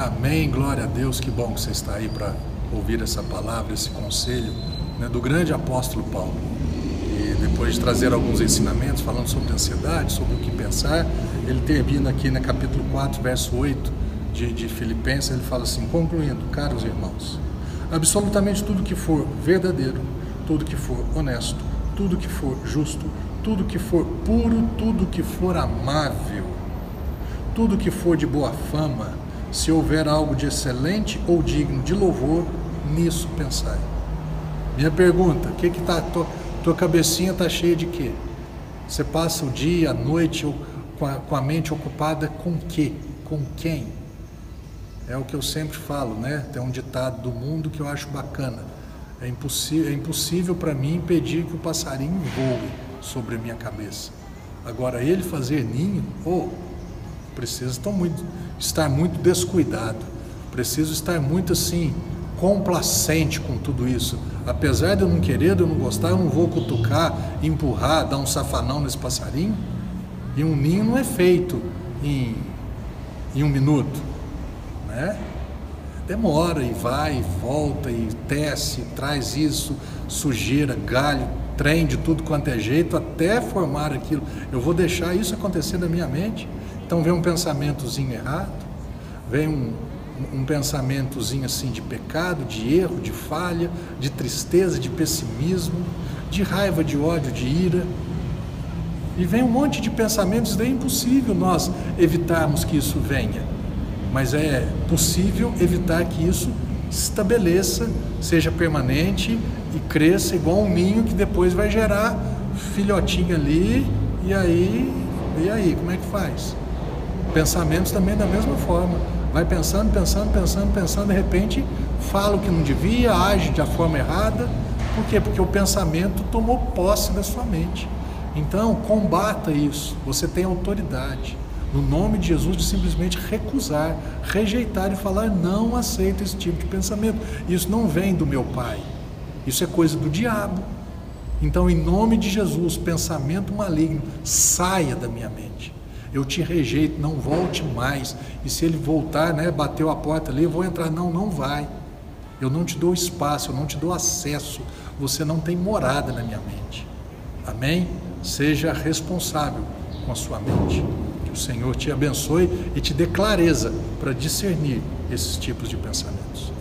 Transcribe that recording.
Amém, glória a Deus, que bom que você está aí para ouvir essa palavra, esse conselho né, do grande apóstolo Paulo. E depois de trazer alguns ensinamentos falando sobre ansiedade, sobre o que pensar, ele termina aqui no capítulo 4, verso 8 de, de Filipenses, ele fala assim, concluindo, caros irmãos, absolutamente tudo que for verdadeiro, tudo que for honesto, tudo que for justo, tudo que for puro, tudo que for amável, tudo que for de boa fama, se houver algo de excelente ou digno de louvor, nisso pensai. Minha pergunta, o que que tá tua, tua cabecinha tá cheia de quê? Você passa o dia, a noite com a, com a mente ocupada com quê? Com quem? É o que eu sempre falo, né? Tem um ditado do mundo que eu acho bacana. É impossível, é impossível para mim impedir que o passarinho voe sobre a minha cabeça. Agora, ele fazer ninho, oh, preciso estar muito, estar muito descuidado, preciso estar muito assim, complacente com tudo isso. Apesar de eu não querer, de eu não gostar, eu não vou cutucar, empurrar, dar um safanão nesse passarinho. E um ninho não é feito em, em um minuto, né? Demora e vai e volta e tece, traz isso, sujeira, galho, trem de tudo quanto é jeito até formar aquilo. Eu vou deixar isso acontecer na minha mente. Então vem um pensamentozinho errado, vem um, um pensamentozinho assim de pecado, de erro, de falha, de tristeza, de pessimismo, de raiva, de ódio, de ira. E vem um monte de pensamentos, é impossível nós evitarmos que isso venha mas é possível evitar que isso estabeleça, seja permanente e cresça igual um ninho que depois vai gerar filhotinho ali e aí, e aí, como é que faz? Pensamentos também da mesma forma. Vai pensando, pensando, pensando, pensando, de repente fala o que não devia, age de forma errada. Por quê? Porque o pensamento tomou posse da sua mente. Então, combata isso. Você tem autoridade no nome de Jesus, de simplesmente recusar, rejeitar e falar: não aceito esse tipo de pensamento. Isso não vem do meu pai, isso é coisa do diabo. Então, em nome de Jesus, pensamento maligno, saia da minha mente. Eu te rejeito, não volte mais. E se ele voltar, né, bateu a porta ali, eu vou entrar. Não, não vai. Eu não te dou espaço, eu não te dou acesso. Você não tem morada na minha mente. Amém? Seja responsável com a sua mente. Que o Senhor te abençoe e te dê clareza para discernir esses tipos de pensamentos.